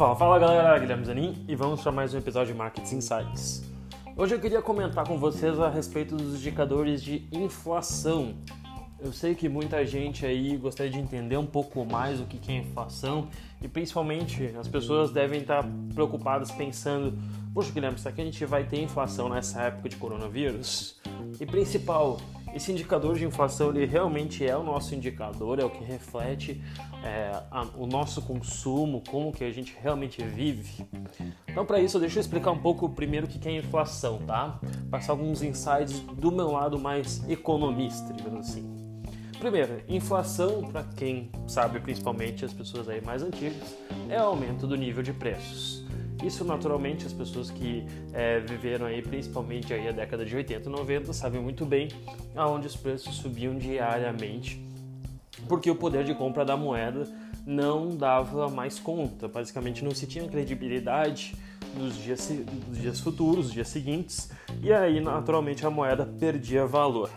Fala, fala galera, Guilherme Zanin e vamos para mais um episódio de Marketing Insights. Hoje eu queria comentar com vocês a respeito dos indicadores de inflação. Eu sei que muita gente aí gostaria de entender um pouco mais o que é inflação e principalmente as pessoas devem estar preocupadas pensando: poxa, Guilherme, será que a gente vai ter inflação nessa época de coronavírus? E principal, esse indicador de inflação ele realmente é o nosso indicador, é o que reflete é, a, o nosso consumo, como que a gente realmente vive. Então, para isso, deixa eu explicar um pouco primeiro o que é inflação, tá? Passar alguns insights do meu lado mais economista, digamos assim. Primeiro, inflação, para quem sabe, principalmente as pessoas aí mais antigas, é o aumento do nível de preços. Isso naturalmente as pessoas que é, viveram aí principalmente aí a década de 80 e 90 sabem muito bem aonde os preços subiam diariamente, porque o poder de compra da moeda não dava mais conta, basicamente não se tinha credibilidade nos dias, nos dias futuros, dias seguintes, e aí naturalmente a moeda perdia valor.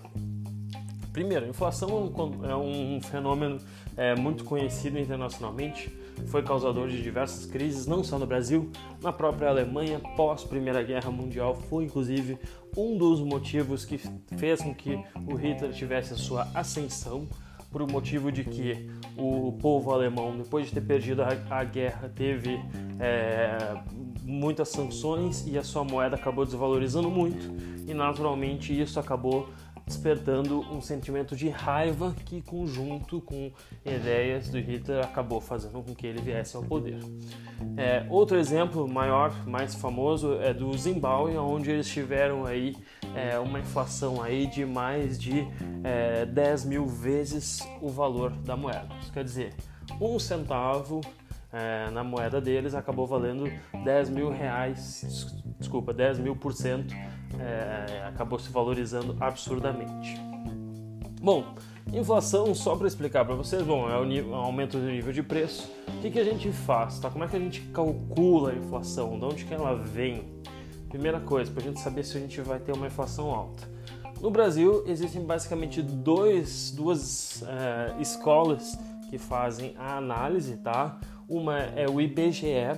Primeiro, a inflação é um, é fenômeno é, muito conhecido internacionalmente, foi causador de diversas crises, não só no Brasil, na própria Alemanha, pós Primeira Guerra Mundial, foi inclusive um dos motivos que fez com que o Hitler tivesse a sua ascensão, por o motivo de que o povo alemão, depois de ter perdido a, a guerra, teve é, muitas sanções e a sua moeda acabou desvalorizando muito, e naturalmente isso acabou despertando um sentimento de raiva que, conjunto com ideias do Hitler, acabou fazendo com que ele viesse ao poder. É, outro exemplo maior, mais famoso, é do Zimbábue, onde eles tiveram aí é, uma inflação aí de mais de é, 10 mil vezes o valor da moeda. Isso quer dizer, um centavo é, na moeda deles acabou valendo 10 mil reais, desculpa, 10 mil por cento é, acabou se valorizando absurdamente. Bom, inflação, só para explicar para vocês, bom, é o, o, aumento do nível de preço. O que, que a gente faz? Tá? Como é que a gente calcula a inflação? De onde que ela vem? Primeira coisa, para a gente saber se a gente vai ter uma inflação alta. No Brasil, existem basicamente dois, duas é, escolas que fazem a análise, tá? Uma é o IBGE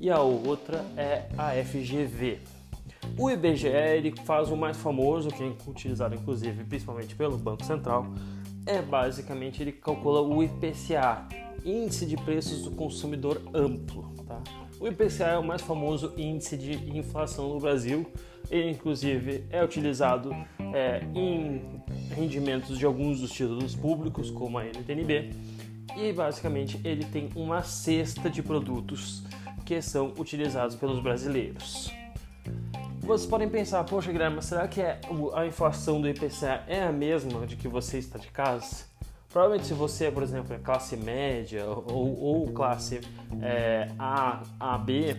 e a outra é a FGV. O IBGE ele faz o mais famoso, que é utilizado inclusive principalmente pelo Banco Central, é basicamente ele calcula o IPCA, Índice de Preços do Consumidor Amplo. Tá? O IPCA é o mais famoso índice de inflação no Brasil. Ele inclusive é utilizado é, em rendimentos de alguns dos títulos públicos, como a NTNB, e basicamente ele tem uma cesta de produtos que são utilizados pelos brasileiros. Vocês podem pensar, poxa Guilherme, será que é a inflação do IPCA é a mesma de que você está de casa? Provavelmente se você, por exemplo, é classe média ou, ou classe é, A, A, B,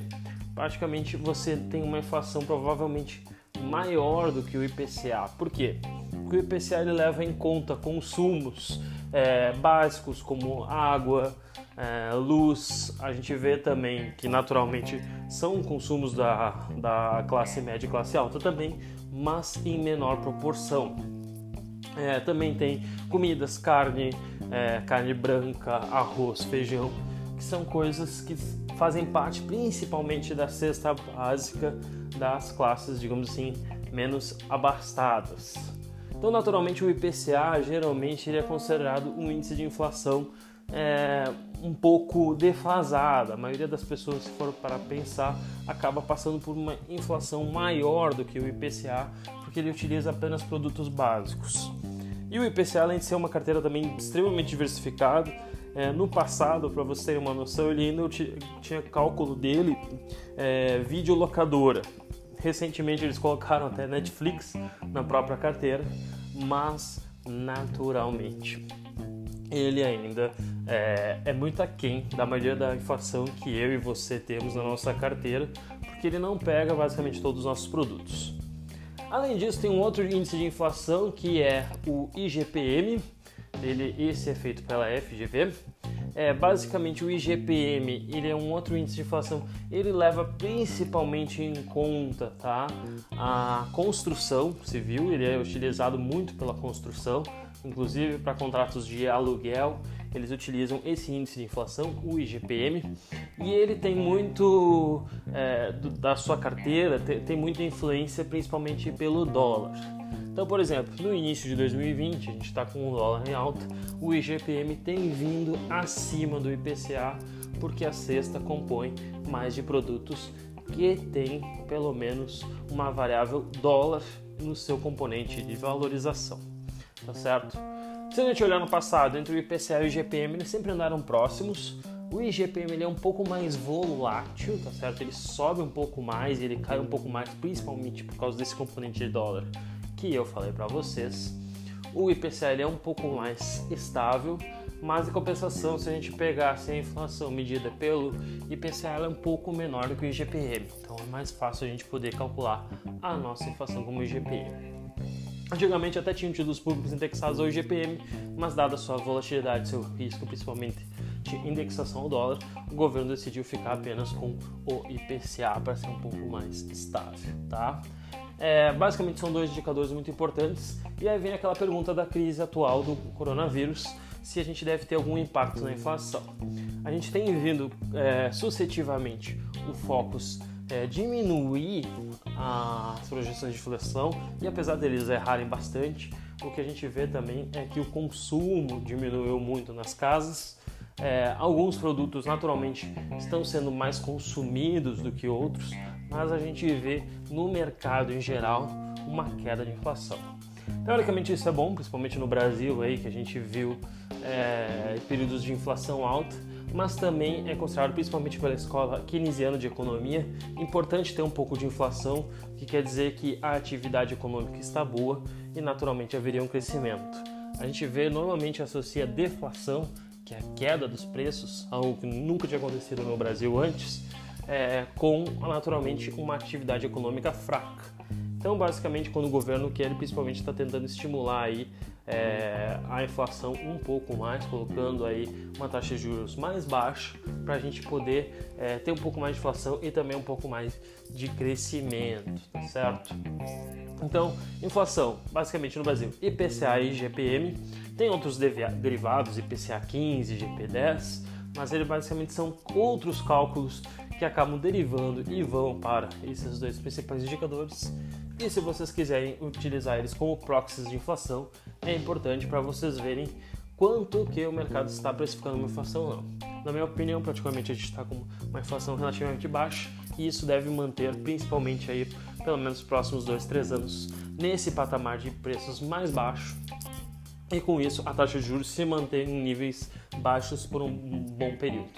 praticamente você tem uma inflação provavelmente maior do que o IPCA. Por quê? Porque o IPCA ele leva em conta consumos é, básicos como água, é, luz, a gente vê também que naturalmente são consumos da, da classe média e classe alta também, mas em menor proporção. É, também tem comidas, carne, é, carne branca, arroz, feijão, que são coisas que fazem parte principalmente da cesta básica das classes, digamos assim, menos abastadas. Então, naturalmente, o IPCA geralmente ele é considerado um índice de inflação é, um pouco defasada. A maioria das pessoas, se for para pensar, acaba passando por uma inflação maior do que o IPCA, porque ele utiliza apenas produtos básicos. E o IPCA, além de ser uma carteira também extremamente diversificada, é, no passado, para você ter uma noção, ele ainda tinha cálculo dele é, videolocadora. Recentemente eles colocaram até Netflix na própria carteira, mas naturalmente ele ainda é, é muito aquém da maioria da inflação que eu e você temos na nossa carteira, porque ele não pega basicamente todos os nossos produtos. Além disso, tem um outro índice de inflação que é o IGPM, ele, esse é feito pela FGV. É, basicamente o IGPM ele é um outro índice de inflação ele leva principalmente em conta tá a construção civil ele é utilizado muito pela construção inclusive para contratos de aluguel, eles utilizam esse índice de inflação, o IGPM, e ele tem muito é, do, da sua carteira, tem, tem muita influência principalmente pelo dólar. Então, por exemplo, no início de 2020, a gente está com o dólar em alta, o IGPM tem vindo acima do IPCA, porque a cesta compõe mais de produtos que tem pelo menos uma variável dólar no seu componente de valorização, tá certo? Se a gente olhar no passado, entre o IPCA e o IGPM, eles sempre andaram próximos. O IGPM ele é um pouco mais volátil, tá certo? Ele sobe um pouco mais e ele cai um pouco mais, principalmente por causa desse componente de dólar que eu falei para vocês. O IPCA é um pouco mais estável, mas em compensação, se a gente pegasse a inflação medida pelo IPCA, ela é um pouco menor do que o IGPM. Então é mais fácil a gente poder calcular a nossa inflação como IGPM. Antigamente até tinham títulos públicos indexados ao IGPM, mas dada sua volatilidade, seu risco, principalmente de indexação ao dólar, o governo decidiu ficar apenas com o IPCA para ser um pouco mais estável, tá? É, basicamente são dois indicadores muito importantes. E aí vem aquela pergunta da crise atual do coronavírus, se a gente deve ter algum impacto na inflação. A gente tem vindo é, sucessivamente o Focus é, diminuir as projeções de inflação e apesar deles errarem bastante, o que a gente vê também é que o consumo diminuiu muito nas casas. É, alguns produtos naturalmente estão sendo mais consumidos do que outros, mas a gente vê no mercado em geral uma queda de inflação. Teoricamente isso é bom, principalmente no Brasil aí que a gente viu é, períodos de inflação alta, mas também é considerado, principalmente pela escola keynesiana de economia, importante ter um pouco de inflação, que quer dizer que a atividade econômica está boa e naturalmente haveria um crescimento. A gente vê normalmente associa deflação, que é a queda dos preços, algo que nunca tinha acontecido no Brasil antes, é, com naturalmente uma atividade econômica fraca. Então, basicamente, quando o governo quer, ele principalmente está tentando estimular aí é, a inflação um pouco mais, colocando aí uma taxa de juros mais baixa para a gente poder é, ter um pouco mais de inflação e também um pouco mais de crescimento, tá certo? Então, inflação, basicamente no Brasil, IPCA e GPM, tem outros derivados, IPCA 15, GP10, mas eles basicamente são outros cálculos que acabam derivando e vão para esses dois principais indicadores. E se vocês quiserem utilizar eles como proxies de inflação, é importante para vocês verem quanto que o mercado está precificando uma inflação não. Na minha opinião, praticamente a gente está com uma inflação relativamente baixa e isso deve manter principalmente aí pelo menos os próximos dois, três anos nesse patamar de preços mais baixo e com isso a taxa de juros se mantém em níveis baixos por um bom período.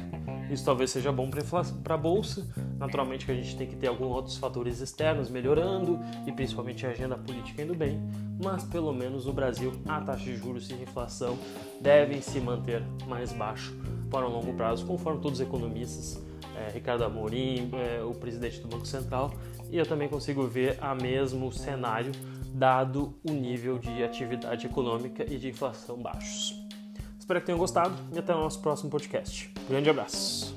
Isso talvez seja bom para a bolsa, naturalmente que a gente tem que ter alguns outros fatores externos melhorando e principalmente a agenda política indo bem, mas pelo menos no Brasil a taxa de juros e a inflação devem se manter mais baixo para um longo prazo, conforme todos os economistas, é, Ricardo Amorim, é, o presidente do Banco Central, e eu também consigo ver a mesmo cenário dado o nível de atividade econômica e de inflação baixos. Espero que tenham gostado e até o nosso próximo podcast. Grande abraço.